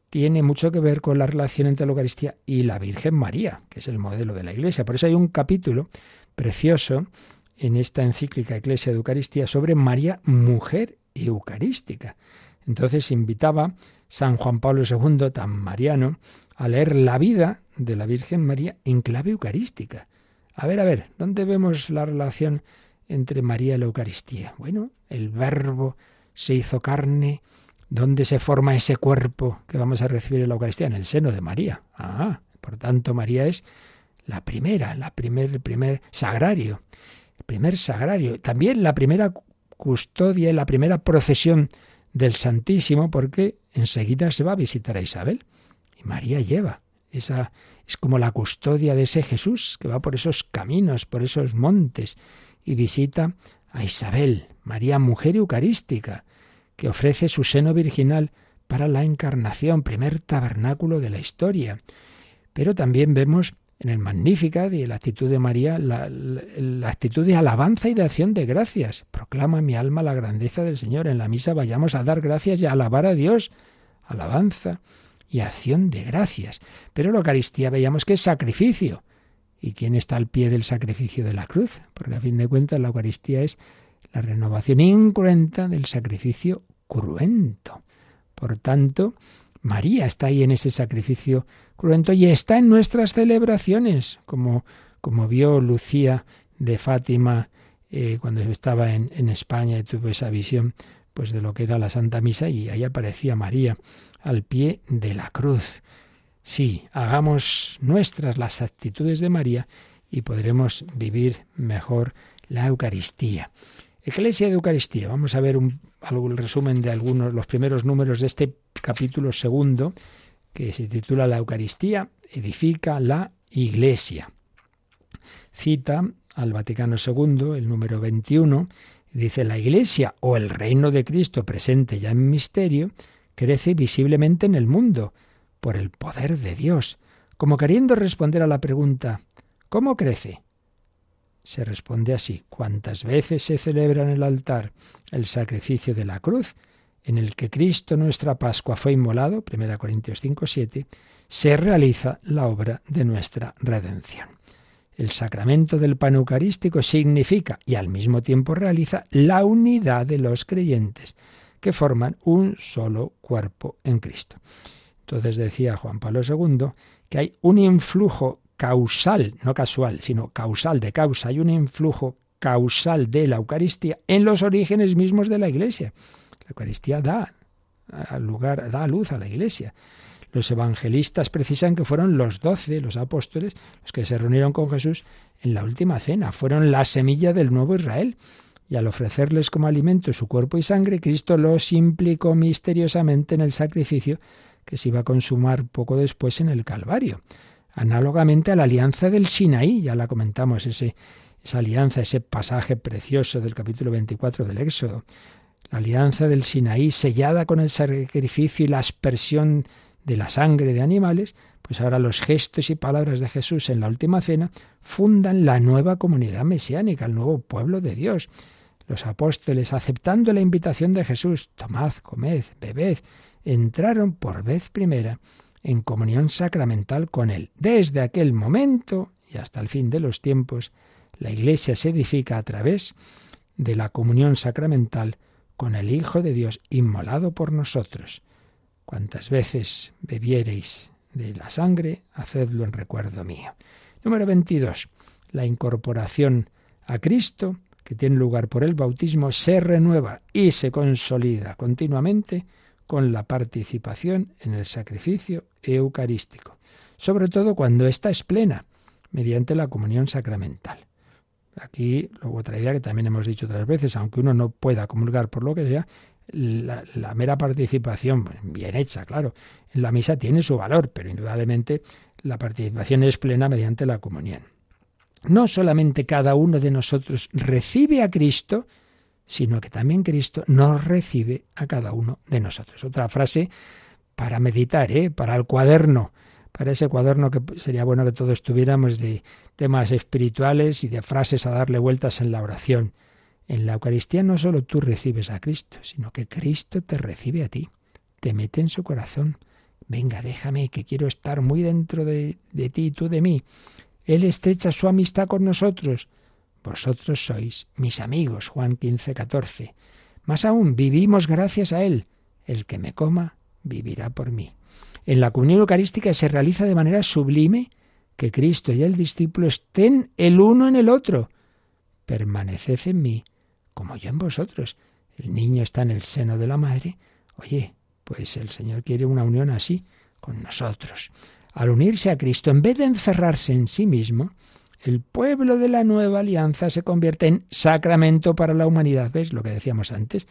tiene mucho que ver con la relación entre la Eucaristía y la Virgen María, que es el modelo de la Iglesia. Por eso hay un capítulo precioso en esta encíclica Iglesia de Eucaristía sobre María, mujer eucarística. Entonces invitaba San Juan Pablo II, tan mariano, a leer la vida de la Virgen María en clave eucarística. A ver, a ver, ¿dónde vemos la relación entre María y la Eucaristía? Bueno, el verbo se hizo carne. ¿Dónde se forma ese cuerpo que vamos a recibir en la Eucaristía? En el seno de María. Ah, por tanto, María es la primera, la primer, el primer sagrario primer sagrario, también la primera custodia y la primera procesión del Santísimo, porque enseguida se va a visitar a Isabel. Y María lleva esa es como la custodia de ese Jesús que va por esos caminos, por esos montes y visita a Isabel, María mujer eucarística, que ofrece su seno virginal para la encarnación, primer tabernáculo de la historia. Pero también vemos en el Magnificat y la actitud de María, la, actitud de alabanza y de acción de gracias. Proclama mi alma la grandeza del Señor. En la misa vayamos a dar gracias y a alabar a Dios. Alabanza y acción de gracias. Pero la Eucaristía veíamos que es sacrificio. ¿Y quién está al pie del sacrificio de la cruz? Porque a fin de cuentas la Eucaristía es la renovación incruenta del sacrificio cruento. Por tanto, María está ahí en ese sacrificio y está en nuestras celebraciones, como, como vio Lucía de Fátima eh, cuando estaba en, en, España y tuvo esa visión pues de lo que era la Santa Misa y ahí aparecía María al pie de la cruz. Sí, hagamos nuestras las actitudes de María y podremos vivir mejor la Eucaristía. Iglesia de Eucaristía. Vamos a ver un, el resumen de algunos, los primeros números de este capítulo segundo, que se titula La Eucaristía edifica la Iglesia. Cita al Vaticano II, el número 21, dice, la Iglesia o el reino de Cristo presente ya en misterio, crece visiblemente en el mundo por el poder de Dios, como queriendo responder a la pregunta, ¿cómo crece? se responde así. Cuantas veces se celebra en el altar el sacrificio de la cruz, en el que Cristo nuestra Pascua fue inmolado, 1 Corintios 5, 7, se realiza la obra de nuestra redención. El sacramento del pan eucarístico significa y al mismo tiempo realiza la unidad de los creyentes, que forman un solo cuerpo en Cristo. Entonces decía Juan Pablo II que hay un influjo causal, no casual, sino causal de causa, hay un influjo causal de la Eucaristía en los orígenes mismos de la Iglesia. La Eucaristía da lugar, da luz a la Iglesia. Los evangelistas precisan que fueron los doce, los apóstoles, los que se reunieron con Jesús en la última cena. Fueron la semilla del nuevo Israel. Y al ofrecerles como alimento su cuerpo y sangre, Cristo los implicó misteriosamente en el sacrificio que se iba a consumar poco después en el Calvario. Análogamente a la alianza del Sinaí, ya la comentamos, esa alianza, ese pasaje precioso del capítulo 24 del Éxodo. La alianza del Sinaí, sellada con el sacrificio y la aspersión de la sangre de animales, pues ahora los gestos y palabras de Jesús en la última cena fundan la nueva comunidad mesiánica, el nuevo pueblo de Dios. Los apóstoles, aceptando la invitación de Jesús, tomad, comed, bebed, entraron por vez primera en comunión sacramental con Él. Desde aquel momento y hasta el fin de los tiempos, la Iglesia se edifica a través de la comunión sacramental con el Hijo de Dios inmolado por nosotros. Cuantas veces bebiereis de la sangre, hacedlo en recuerdo mío. Número 22. La incorporación a Cristo, que tiene lugar por el bautismo, se renueva y se consolida continuamente con la participación en el sacrificio eucarístico, sobre todo cuando ésta es plena, mediante la comunión sacramental. Aquí, luego otra idea que también hemos dicho otras veces, aunque uno no pueda comulgar por lo que sea, la, mera participación, bien hecha, claro, en la misa tiene su valor, pero indudablemente la participación es plena mediante la comunión. No solamente cada uno de nosotros recibe a Cristo, sino que también Cristo nos recibe a cada uno de nosotros. Otra frase para meditar, ¿eh? para el cuaderno, para ese cuaderno que sería bueno que todos tuviéramos de temas espirituales y de frases a darle vueltas en la oración. En la Eucaristía no solo tú recibes a Cristo, sino que Cristo te recibe a ti, te mete en su corazón. Venga, déjame, que quiero estar muy dentro de, de ti y tú de mí. Él estrecha su amistad con nosotros. Vosotros sois mis amigos, Juan 15, 14. Más aún, vivimos gracias a Él. El que me coma, vivirá por mí. En la comunión eucarística se realiza de manera sublime que Cristo y el discípulo estén el uno en el otro. Permaneced en mí como yo en vosotros. El niño está en el seno de la madre. Oye, pues el Señor quiere una unión así con nosotros. Al unirse a Cristo, en vez de encerrarse en sí mismo, el pueblo de la nueva alianza se convierte en sacramento para la humanidad. ¿Ves lo que decíamos antes?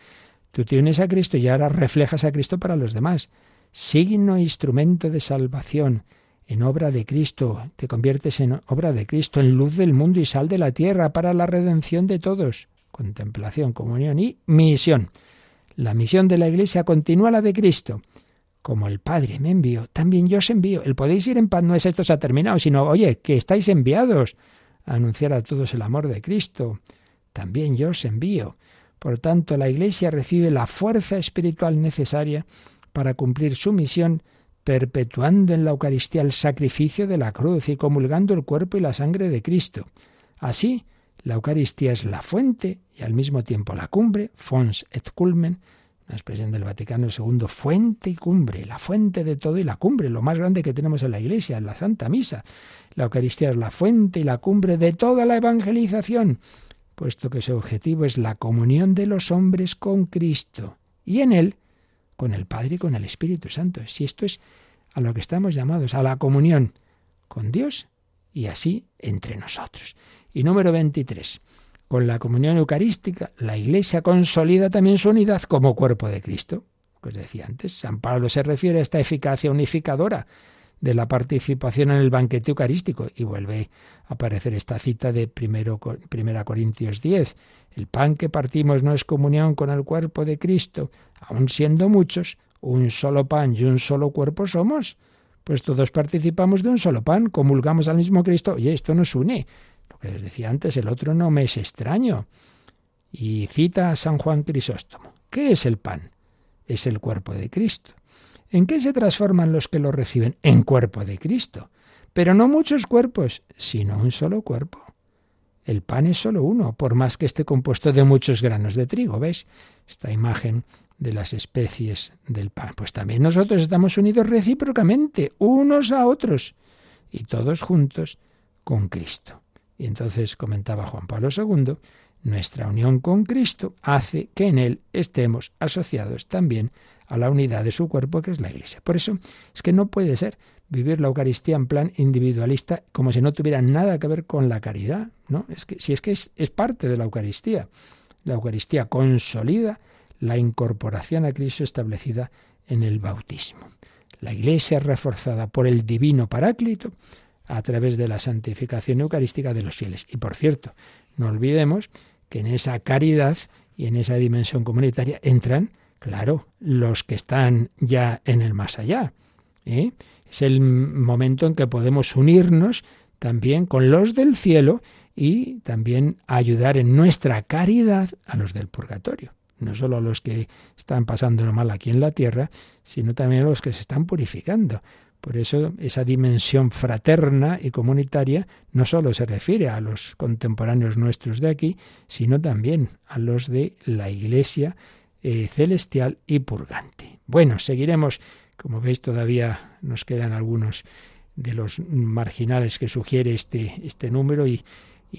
Tú te unes a Cristo y ahora reflejas a Cristo para los demás. Signo e instrumento de salvación. En obra de Cristo, te conviertes en obra de Cristo, en luz del mundo y sal de la tierra para la redención de todos contemplación, comunión y misión. La misión de la Iglesia continúa la de Cristo. Como el Padre me envió, también yo os envío. El podéis ir en paz no es esto se ha terminado, sino, oye, que estáis enviados a anunciar a todos el amor de Cristo. También yo os envío. Por tanto, la Iglesia recibe la fuerza espiritual necesaria para cumplir su misión, perpetuando en la Eucaristía el sacrificio de la cruz y comulgando el cuerpo y la sangre de Cristo. Así, la Eucaristía es la fuente y al mismo tiempo la cumbre, fons et culmen, una expresión del Vaticano II, fuente y cumbre, la fuente de todo y la cumbre, lo más grande que tenemos en la Iglesia, en la Santa Misa. La Eucaristía es la fuente y la cumbre de toda la evangelización, puesto que su objetivo es la comunión de los hombres con Cristo y en Él con el Padre y con el Espíritu Santo. Si esto es a lo que estamos llamados, a la comunión con Dios y así entre nosotros. Y número 23. Con la comunión eucarística, la Iglesia consolida también su unidad como cuerpo de Cristo. Pues decía antes, San Pablo se refiere a esta eficacia unificadora de la participación en el banquete eucarístico. Y vuelve a aparecer esta cita de 1 Corintios 10. El pan que partimos no es comunión con el cuerpo de Cristo. Aun siendo muchos, un solo pan y un solo cuerpo somos. Pues todos participamos de un solo pan, comulgamos al mismo Cristo. Y esto nos une. Lo que les decía antes, el otro no me es extraño. Y cita a San Juan Crisóstomo. ¿Qué es el pan? Es el cuerpo de Cristo. ¿En qué se transforman los que lo reciben? En cuerpo de Cristo. Pero no muchos cuerpos, sino un solo cuerpo. El pan es solo uno, por más que esté compuesto de muchos granos de trigo. ¿Ves? Esta imagen de las especies del pan. Pues también nosotros estamos unidos recíprocamente, unos a otros. y todos juntos con Cristo. Y entonces comentaba Juan Pablo II, nuestra unión con Cristo hace que en Él estemos asociados también a la unidad de su cuerpo, que es la Iglesia. Por eso es que no puede ser vivir la Eucaristía en plan individualista como si no tuviera nada que ver con la caridad, ¿no? Es que si es que es, es parte de la Eucaristía. La Eucaristía consolida la incorporación a Cristo establecida en el bautismo. La Iglesia reforzada por el divino Paráclito a través de la santificación eucarística de los fieles. Y por cierto, no olvidemos que en esa caridad y en esa dimensión comunitaria entran, claro, los que están ya en el más allá. ¿eh? Es el momento en que podemos unirnos también con los del cielo y también ayudar en nuestra caridad a los del purgatorio. No solo a los que están pasando lo mal aquí en la tierra, sino también a los que se están purificando. Por eso esa dimensión fraterna y comunitaria no solo se refiere a los contemporáneos nuestros de aquí, sino también a los de la Iglesia eh, celestial y purgante. Bueno, seguiremos, como veis todavía nos quedan algunos de los marginales que sugiere este, este número y,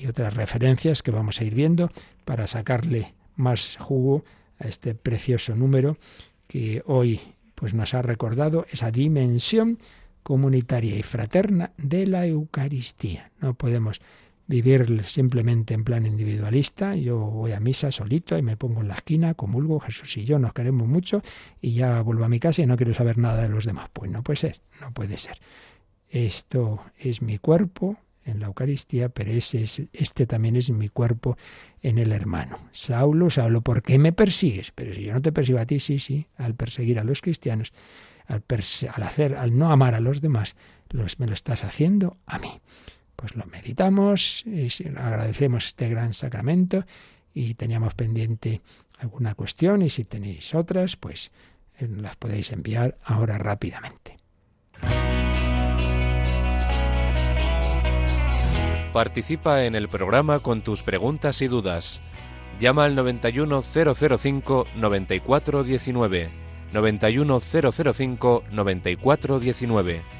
otras referencias que vamos a ir viendo para sacarle más jugo a este precioso número que hoy pues nos ha recordado esa dimensión comunitaria y fraterna de la Eucaristía. No podemos vivir simplemente en plan individualista. Yo voy a misa solito y me pongo en la esquina, comulgo, Jesús y yo nos queremos mucho y ya vuelvo a mi casa y no quiero saber nada de los demás. Pues no puede ser, no puede ser. Esto es mi cuerpo, en la Eucaristía, pero es, este también es mi cuerpo en el hermano. Saulo, Saulo, ¿por qué me persigues? Pero si yo no te persigo a ti, sí, sí, al perseguir a los cristianos, al, al hacer, al no amar a los demás, los, me lo estás haciendo a mí. Pues lo meditamos, y agradecemos este gran sacramento y teníamos pendiente alguna cuestión y si tenéis otras, pues eh, las podéis enviar ahora rápidamente. Participa en el programa con tus preguntas y dudas. Llama al 91005 9419.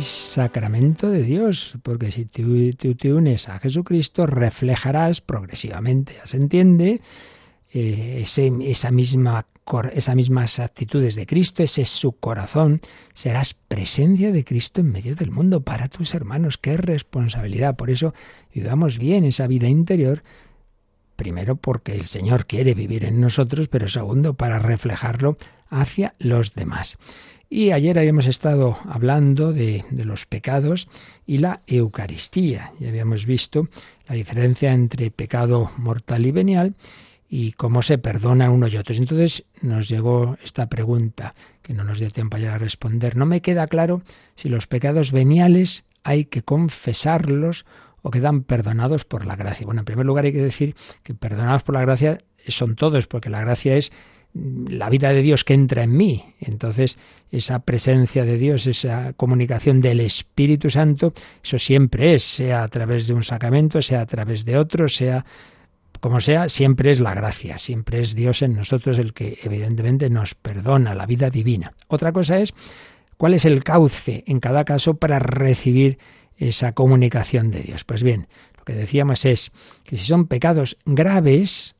sacramento de Dios, porque si tú, te unes a Jesucristo, reflejarás progresivamente, ya se entiende, eh, esa misma, esas mismas actitudes de Cristo, ese es su corazón, serás presencia de Cristo en medio del mundo para tus hermanos. Qué responsabilidad. Por eso vivamos bien esa vida interior. Primero porque el Señor quiere vivir en nosotros, pero segundo para reflejarlo hacia los demás. Y ayer habíamos estado hablando de, los pecados y la Eucaristía. Ya habíamos visto la diferencia entre pecado mortal y venial y cómo se perdona unos y otros. Entonces nos llegó esta pregunta que no nos dio tiempo ayer a responder. No me queda claro si los pecados veniales hay que confesarlos o quedan perdonados por la gracia. Bueno, en primer lugar hay que decir que perdonados por la gracia son todos, porque la gracia es la vida de Dios que entra en mí. Entonces, esa presencia de Dios, esa comunicación del Espíritu Santo, eso siempre es, sea a través de un sacramento, sea a través de otro, sea como sea, siempre es la gracia, siempre es Dios en nosotros el que evidentemente nos perdona la vida divina. Otra cosa es cuál es el cauce en cada caso para recibir esa comunicación de Dios. Pues bien, lo que decíamos es que si son pecados graves,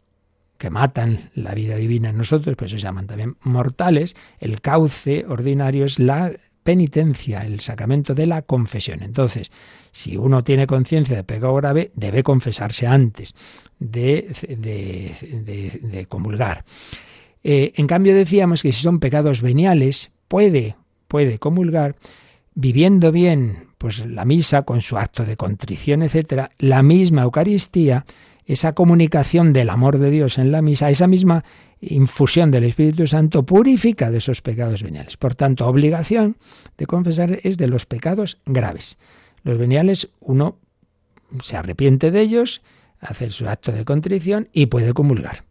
que matan la vida divina en nosotros, pues se llaman también mortales, el cauce ordinario es la penitencia, el sacramento de la confesión. Entonces, si uno tiene conciencia de pecado grave, debe confesarse antes de, de, comulgar. Eh, en cambio, decíamos que si son pecados veniales, puede, puede comulgar viviendo bien pues la misa con su acto de contrición, etcétera, la misma Eucaristía esa comunicación del amor de Dios en la misa, esa misma infusión del Espíritu Santo purifica de esos pecados veniales. Por tanto, obligación de confesar es de los pecados graves. Los veniales uno se arrepiente de ellos, hace su acto de contrición y puede comulgar.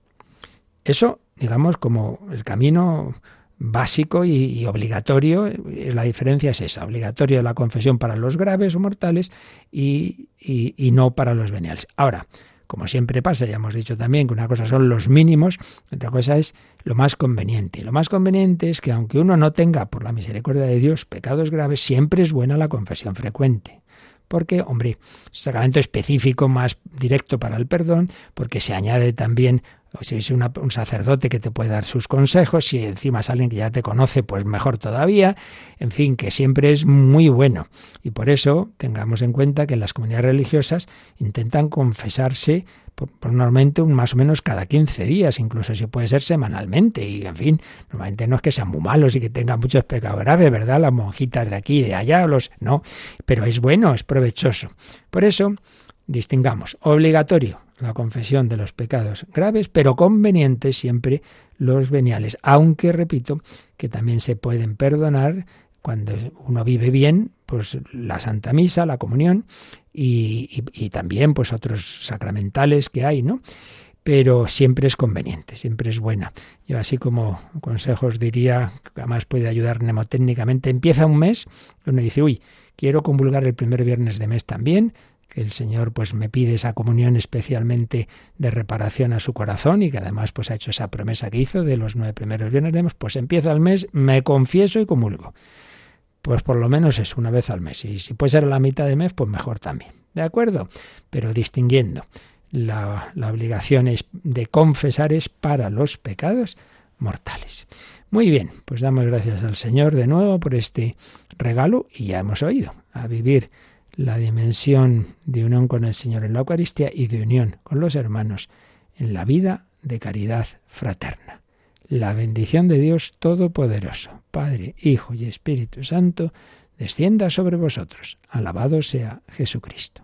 Eso, digamos, como el camino básico y, obligatorio, eh, la diferencia es esa, obligatorio la confesión para los graves o mortales y, y no para los veniales. Ahora, como siempre pasa, ya hemos dicho también que una cosa son los mínimos, otra cosa es lo más conveniente. Lo más conveniente es que aunque uno no tenga, por la misericordia de Dios, pecados graves, siempre es buena la confesión frecuente. Porque, hombre, sacramento específico más directo para el perdón, porque se añade también si es un sacerdote que te puede dar sus consejos, si encima es alguien que ya te conoce, pues mejor todavía. En fin, que siempre es muy bueno. Y por eso tengamos en cuenta que las comunidades religiosas intentan confesarse por, normalmente un, más o menos cada 15 días, incluso si puede ser semanalmente. Y en fin, normalmente no es que sean muy malos y que tengan muchos pecados graves, ¿verdad? Las monjitas de aquí y de allá, los no, pero es bueno, es provechoso. Por eso, distingamos obligatorio la confesión de los pecados graves, pero convenientes siempre los veniales, aunque repito que también se pueden perdonar cuando uno vive bien, pues la Santa Misa, la comunión y, también pues otros sacramentales que hay, ¿no? Pero siempre es conveniente, siempre es buena. Yo así como consejos diría, que además puede ayudar mnemotécnicamente, empieza un mes, uno dice, uy, quiero convulgar el primer viernes de mes también, que el Señor pues me pide esa comunión especialmente de reparación a su corazón y que además pues ha hecho esa promesa que hizo de los nueve primeros viernes de mes, pues empieza el mes, me confieso y comulgo. Pues por lo menos es una vez al mes. Y si puede ser la mitad de mes, pues mejor también. ¿De acuerdo? Pero distinguiendo. La, la obligación es de confesar es para los pecados mortales. Muy bien, pues damos gracias al Señor de nuevo por este regalo y ya hemos oído a vivir la dimensión de unión con el Señor en la Eucaristía y de unión con los hermanos en la vida de caridad fraterna. La bendición de Dios Todopoderoso, Padre, Hijo y Espíritu Santo, descienda sobre vosotros. Alabado sea Jesucristo.